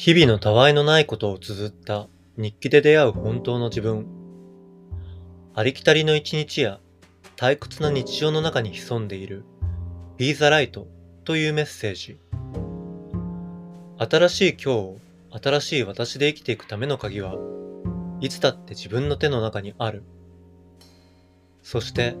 日々のたわいのないことを綴った日記で出会う本当の自分。ありきたりの一日や退屈な日常の中に潜んでいる Be the Light というメッセージ。新しい今日を新しい私で生きていくための鍵はいつだって自分の手の中にある。そして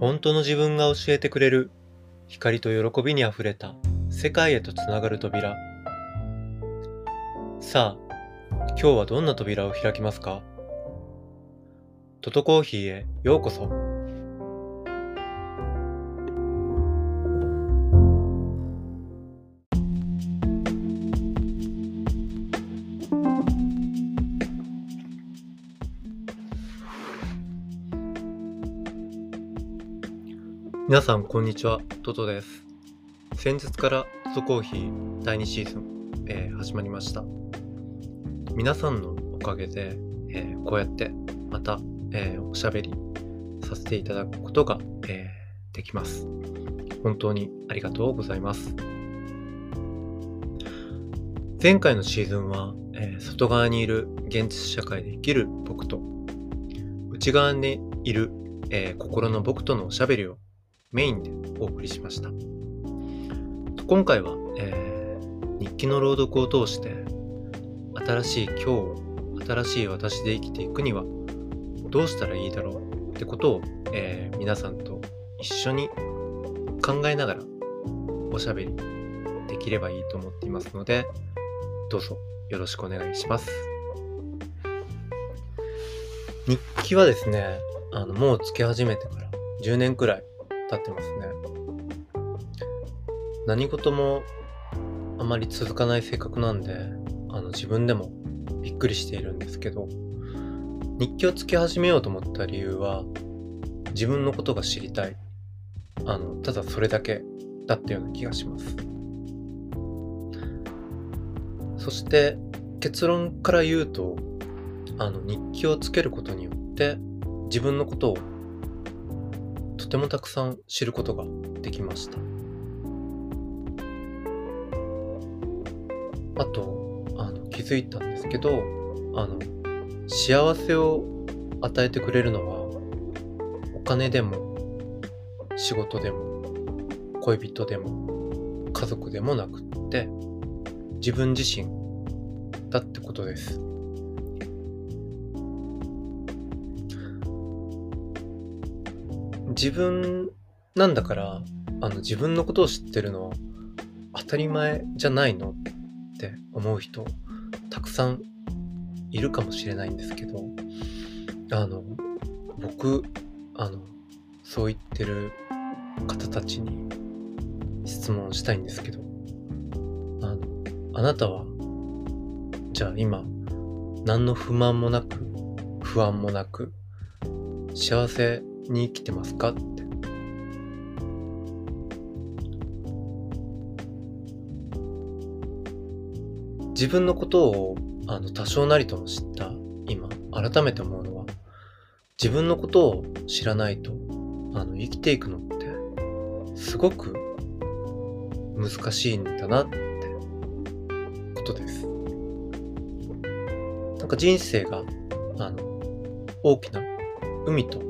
本当の自分が教えてくれる光と喜びにあふれた世界へとつながる扉。さあ、今日はどんな扉を開きますか？トトコーヒーへようこそ。皆さん、こんにちは。トトです。先日からトトコーヒー第2シーズン、えー始まりました。皆さんのおかげで、えーこうやってまた、えーおしゃべりさせていただくことが、えーできます。本当にありがとうございます。前回のシーズンは、え外側にいる現実社会で生きる僕と内側にいる、え心の僕とのおしゃべりをメインでお送りしました。今回は、え日記の朗読を通して新しい今日を新しい私で生きていくにはどうしたらいいだろう？ってことを、えー皆さんと一緒に考えながらおしゃべりできればいいと思っていますのでどうぞよろしくお願いします。日記はですね、あのもうつけ始めてから10年くらい経ってますね。何事もあまり続かない性格なんで、自分でもびっくりしているんですけど、日記をつけ始めようと思った理由は、自分のことが知りたい。あの、ただそれだけだったような気がします。そして結論から言うと、あの日記をつけることによって自分のことをとてもたくさん知ることができました。あと、気づいたんですけど、あの、幸せを与えてくれるのは、お金でも、仕事でも、恋人でも、家族でもなくって、自分自身だってことです。自分なんだからあの自分のことを知ってるのは当たり前じゃないのって思う人たくさんいるかもしれないんですけどあの僕あのそう言ってる方たちに質問したいんですけどあのあなたはじゃあ今何の不満もなく不安もなく幸せに生きてますかって。自分のことをあの多少なりとも知った今改めて思うのは自分のことを知らないとあの生きていくのってすごく難しいんだなってことです。なんか人生があの大きな海と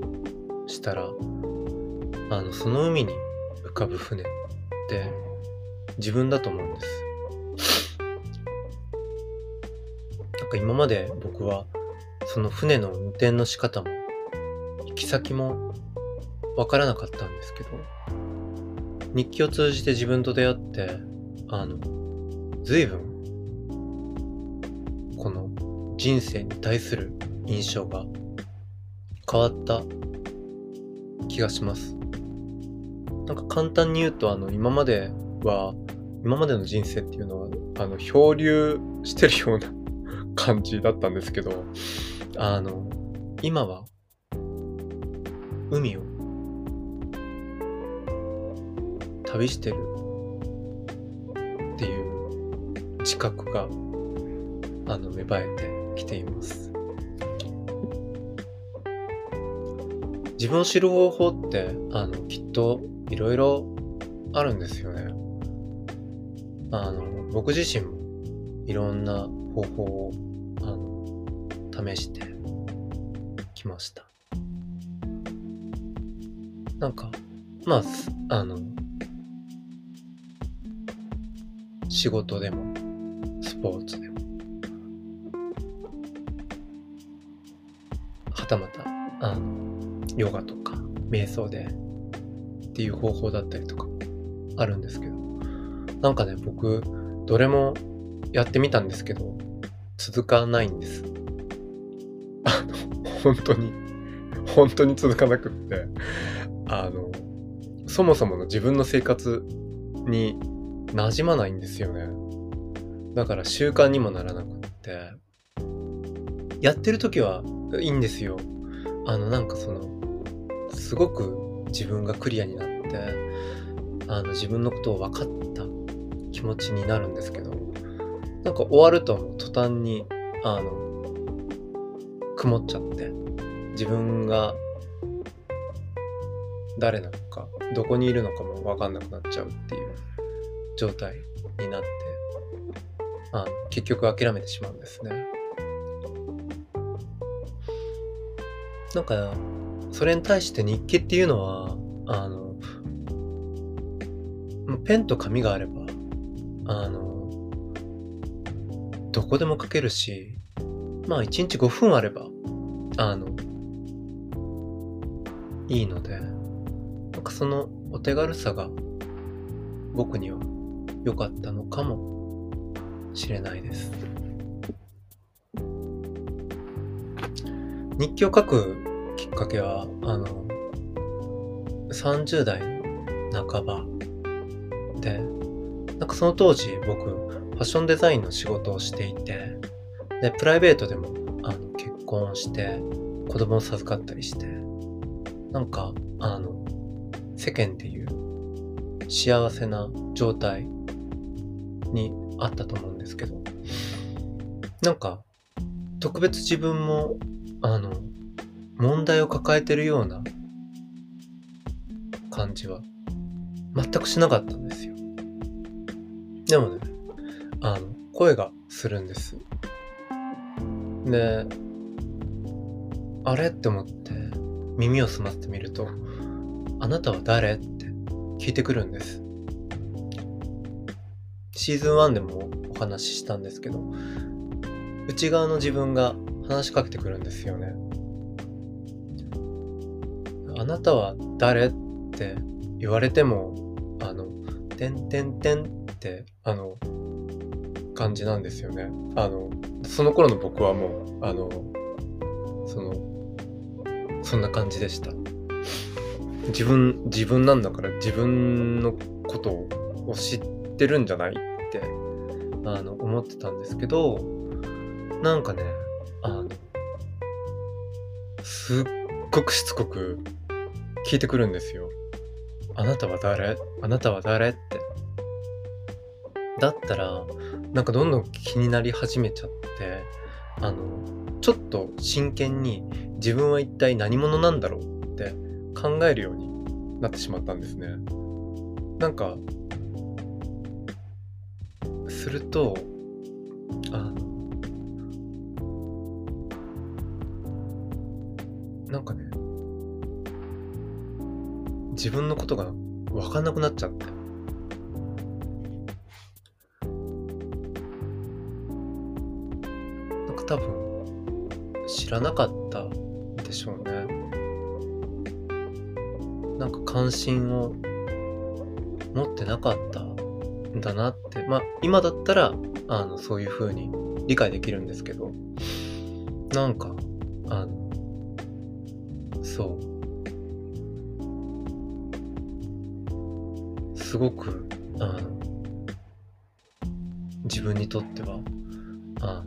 したらあのその海に浮かぶ船って自分だと思うんですか今まで僕はその船の運転の仕方も行き先もわからなかったんですけど日記を通じて自分と出会ってあの随分この人生に対する印象が変わった気がします。なんか簡単に言うと、あの、今までは、今までの人生っていうのは、あの、漂流してるような感じだったんですけど、あの、今は、海を旅してるっていう自覚が、あの、芽生えてきています。自分を知る方法って、あの、きっといろいろあるんですよね。あの、僕自身も、いろんな方法をあの試してきました。なんかまああの仕事でもスポーツでもはたまたあのヨガとか瞑想でっていう方法だったりとかあるんですけどなんかね僕どれもやってみたんですけど続かないんです。あの本当に本当に続かなくって。あのそもそもの自分の生活に馴染まないんですよね。だから習慣にもならなくって。やってる時はいいんですよ。あのなんかそのすごく自分がクリアになってあの自分のことを分かった気持ちになるんですけど。なんか終わるともう途端にあの曇っちゃって自分が誰なのかどこにいるのかも分かんなくなっちゃうっていう状態になってあの結局諦めてしまうんですね。なんかそれに対して日記っていうのはあのペンと紙があればあのどこでも書けるしまあ1日5分あればあのいいのでなんかそのお手軽さが僕には良かったのかもしれないです。日記を書くきっかけはあの30代半ばでなんかその当時僕ファッションデザインの仕事をしていてでプライベートでもあの結婚して子供を授かったりしてなんかあの世間でいう幸せな状態にあったと思うんですけどなんか特別自分もあの問題を抱えてるような感じは全くしなかったんですよ。でもねあの声がするんですであれって思って耳を澄ませてみると「あなたは誰?」って聞いてくるんですシーズン1でもお話ししたんですけど内側の自分が話しかけてくるんですよねあなたは誰って言われてもあの「てんてんてん」ってあの感じなんですよね。あのその頃の僕はもうあのそのそんな感じでした。自分自分なんだから自分のことを知ってるんじゃないってあの思ってたんですけどなんかねあのすっごくしつこく聞いてくるんですよあなたは誰？あなたは誰？って。だったらなんかどんどん気になり始めちゃってあのちょっと真剣に自分は一体何者なんだろうって考えるようになってしまったんですね。なんかするとあのなんかね自分のことが分かんなくなっちゃって。なんか多分知らなかったでしょうね。なんか関心を持ってなかったんだなって。まあ今だったらあのそういう風に理解できるんですけど。なんかあのそう。すごくあの自分にとってはあ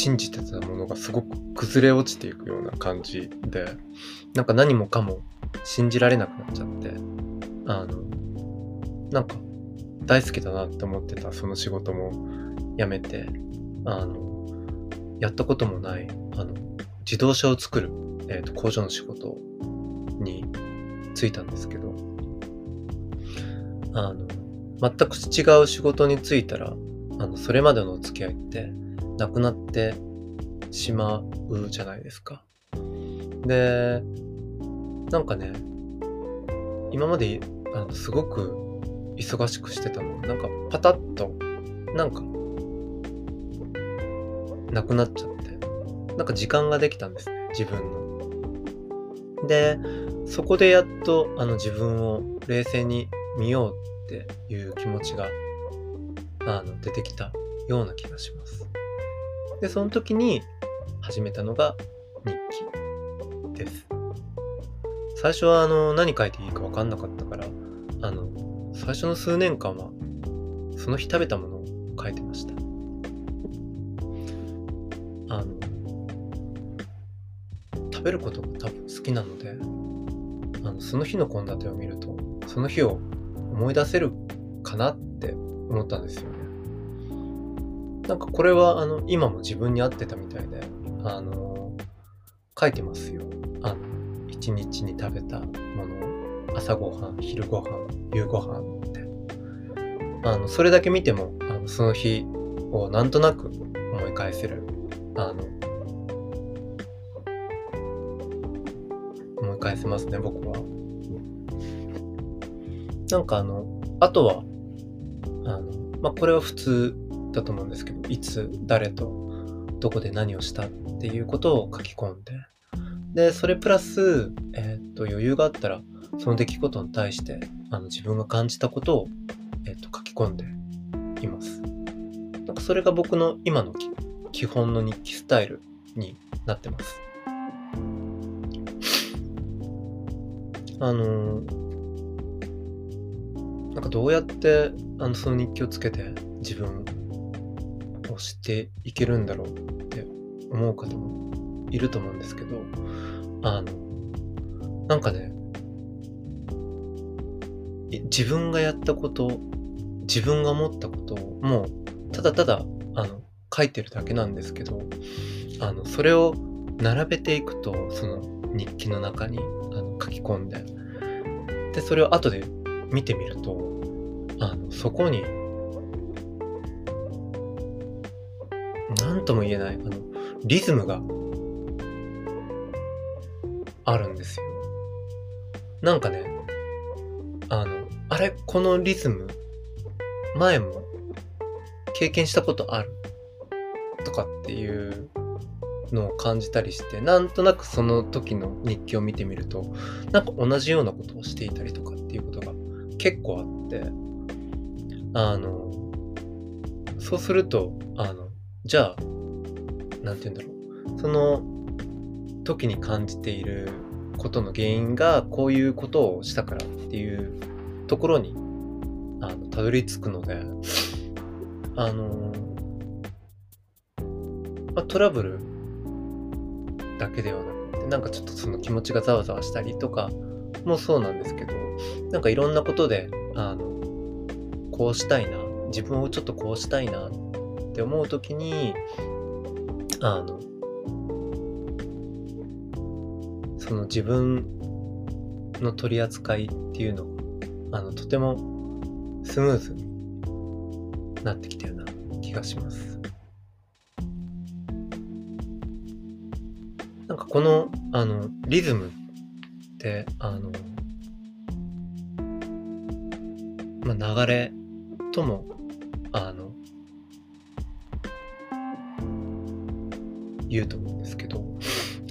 信じてたものがすごく崩れ落ちていくような感じでなんか何もかも信じられなくなっちゃってあのなんか大好きだなって思ってたその仕事も辞めてあのやったこともないあの自動車を作る、えーと、工場の仕事に就いたんですけどあの、全く違う仕事に就いたら、あの、それまでのお付き合いってなくなってしまうじゃないですか。で、なんかね、今まであのすごく忙しくしてたのなんかパタッと、なんか、なくなっちゃって、なんか時間ができたんですね、自分の。で、そこでやっとあの自分を冷静に見ようっていう気持ちがあの出てきたような気がします。で、その時に始めたのが日記です。最初はあの何書いていいか分かんなかったから、あの、最初の数年間はその日食べたものを書いてました。あの、食べることが多分好きなので、あのその日の献立を見ると、その日を思い出せるかなって思ったんですよ。なんかこれはあの今も自分に合ってたみたいで、あの書いてますよ。あの一日に食べたもの朝ごはん、昼ごはん、夕ごはんって。あのそれだけ見てもあのその日をなんとなく思い返せる。あの思い返せますね、僕は。なんかあの、あとは、あの、まあ、これは普通だと思うんですけど、いつ、誰と、どこで何をしたっていうことを書き込んで、で、それプラス、えー、っと、余裕があったら、その出来事に対して、あの、自分が感じたことを、えー、っと、書き込んでいます。なんかそれが僕の今の基本の日記スタイルになってます。あのーなんかどうやってあのその日記をつけて自分を知っていけるんだろうって思う方もいると思うんですけど、あの、なんかね、自分がやったこと、自分が思ったことをもうただただあの書いてるだけなんですけど、あの、それを並べていくと、その日記の中にあの書き込んで、で、それを後で見てみると、あの、そこに、なんとも言えない、あの、リズムがあるんですよ。なんかね、あの、あれ、このリズム、前も経験したことあるとかっていうのを感じたりして、なんとなくその時の日記を見てみると、なんか同じようなことをしていたりとかっていうことが結構あって、あの、そうすると、あの、じゃあ、なんて言うんだろう。その時に感じていることの原因がこういうことをしたからっていうところに、あの、たどり着くので、あの、まあ、トラブルだけではなくて、なんかちょっとその気持ちがざわざわしたりとかもそうなんですけど、なんかいろんなことで、あの、こうしたいな自分をちょっとこうしたいなっって思う時にあのその自分の取り扱いっていうのあのとてもスムーズになってきたような気がします。なんかこのあのリズムってあのまあ、流れとも、あの、言うと思うんですけど、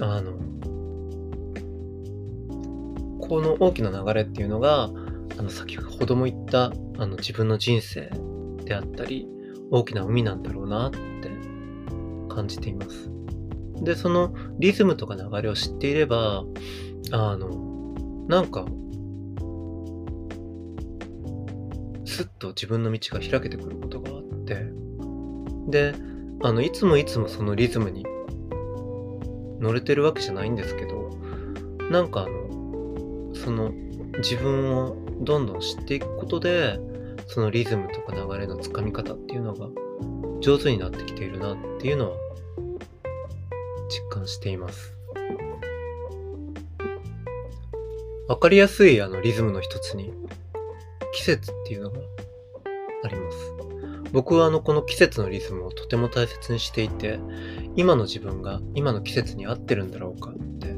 あの、この大きな流れっていうのが、あの、先ほども言った、あの、自分の人生であったり、大きな海なんだろうなって感じています。で、そのリズムとか流れを知っていれば、あの、なんかスッと自分の道が開けてくることがあってであのいつもいつもそのリズムに乗れてるわけじゃないんですけどなんかあのその自分をどんどん知っていくことでそのリズムとか流れのつかみ方っていうのが上手になってきているなっていうのは実感しています。わかりやすいあのリズムの一つに季節っていうのがあります。僕はあのこの季節のリズムをとても大切にしていて今の自分が今の季節に合ってるんだろうかって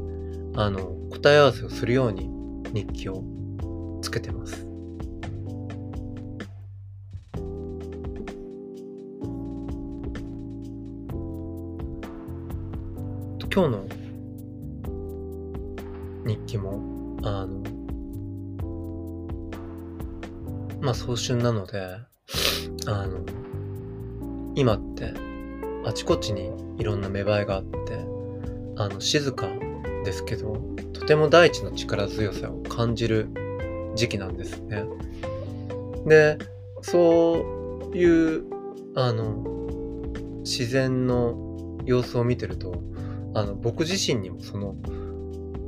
あの答え合わせをするように日記をつけてます。今日の日記もあのまあ早春なのであの、今ってあちこちにいろんな芽生えがあって、あの、静かですけど、とても大地の力強さを感じる時期なんですね。で、そういう、あの、自然の様子を見てると、あの、僕自身にもその、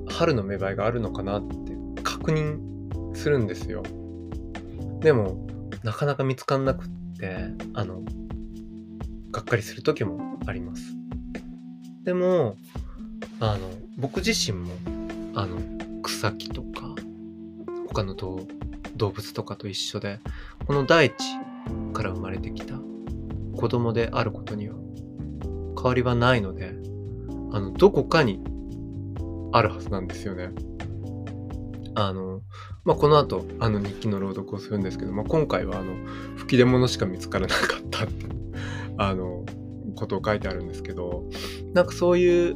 春の芽生えがあるのかなって確認するんですよ。でも、なかなか見つかんなくって、あの、がっかりする時もあります。でも、あの、僕自身も、あの、草木とか、他の動物とかと一緒で、この大地から生まれてきた子供であることには変わりはないので、あの、どこかにあるはずなんですよね。あの、まあ、この後、あの日記の朗読をするんですけど、まあ、今回はあの、吹き出物しか見つからなかった、あの、ことを書いてあるんですけど、なんかそういう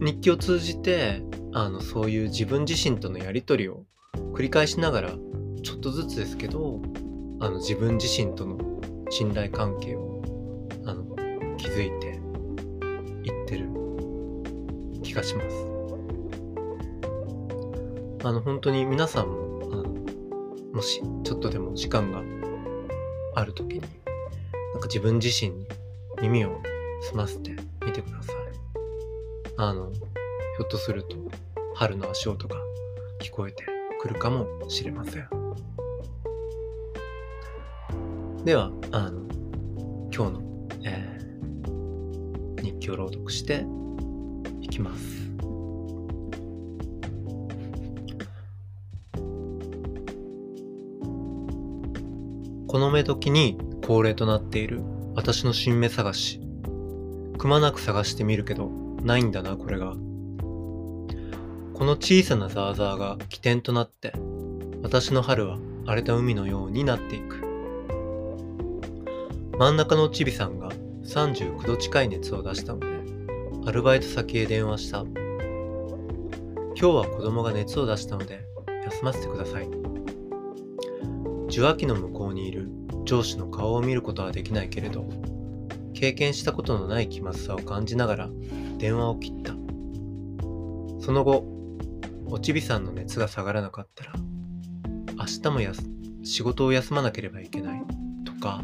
日記を通じて、あの、そういう自分自身とのやりとりを繰り返しながら、ちょっとずつですけど、あの、自分自身との信頼関係を、あの、築いていってる気がします。あの、本当に皆さんも、あの、もし、ちょっとでも時間がある時に、なんか自分自身に耳を澄ませてみてください。あの、ひょっとすると、春の足音が聞こえてくるかもしれません。では、あの、今日の、えー、日記を朗読していきます。この目時に恒例となっている私の新芽探し。くまなく探してみるけど、ないんだな、これが。この小さなザーザーが起点となって、私の春は荒れた海のようになっていく。真ん中のちびさんが39度近い熱を出したので、アルバイト先へ電話した。今日は子供が熱を出したので、休ませてください。受話器の向こう上司の顔を見ることはできないけれど、経験したことのない気まずさを感じながら電話を切った。その後、おちびさんの熱が下がらなかったら、明日もや仕事を休まなければいけないとか、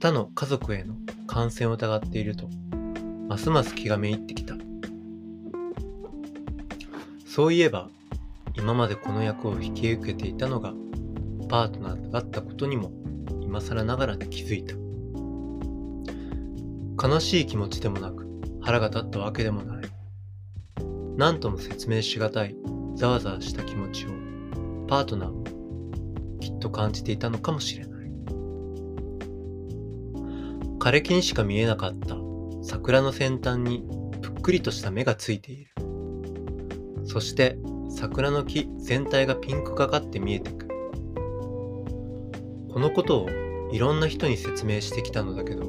他の家族への感染を疑っていると、ますます気がめいってきた。そういえば、今までこの役を引き受けていたのがパートナーだったことにも今更ながら気づいた。悲しい気持ちでもなく腹が立ったわけでもない。何とも説明しがたいざわざわした気持ちをパートナーもきっと感じていたのかもしれない。枯れ木にしか見えなかった桜の先端にぷっくりとした芽がついている。そして桜の木全体がピンクがかって見えてくる。このことをいろんな人に説明してきたのだけど、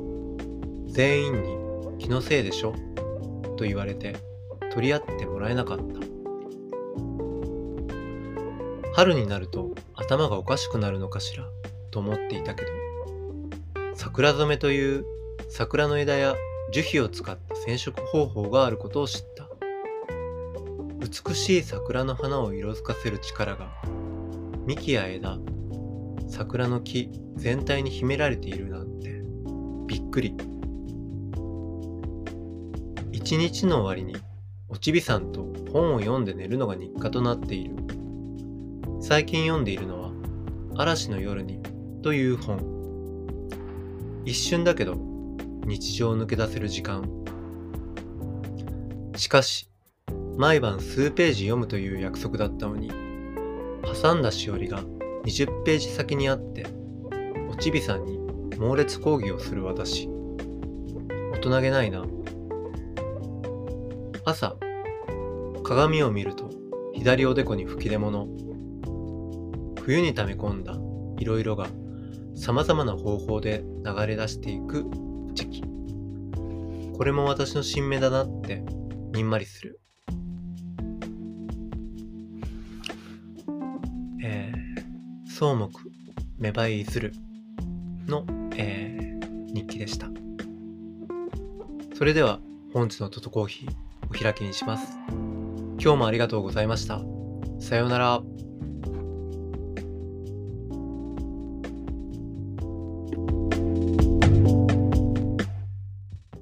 全員に気のせいでしょ？と言われて取り合ってもらえなかった。春になると頭がおかしくなるのかしら？と思っていたけど、桜染めという桜の枝や樹皮を使った染色方法があることを知った。美しい桜の花を色づかせる力が幹や枝、桜の木全体に秘められているなんてびっくり。一日の終わりにおちびさんと本を読んで寝るのが日課となっている。最近読んでいるのは「嵐の夜に」という本。一瞬だけど日常を抜け出せる時間。しかし毎晩数ページ読むという約束だったのに挟んだしおりが20ページ先にあっておちびさんに猛烈抗議をする私。大人げないな。朝鏡を見ると左おでこに吹き出物。冬に溜め込んだいろいろが様々な方法で流れ出していく時期。これも私の新芽だなってにんまりする。草木芽生えずるの、えー、日記でした。それでは本日のトトコーヒーお開きにします。今日もありがとうございました。さようなら。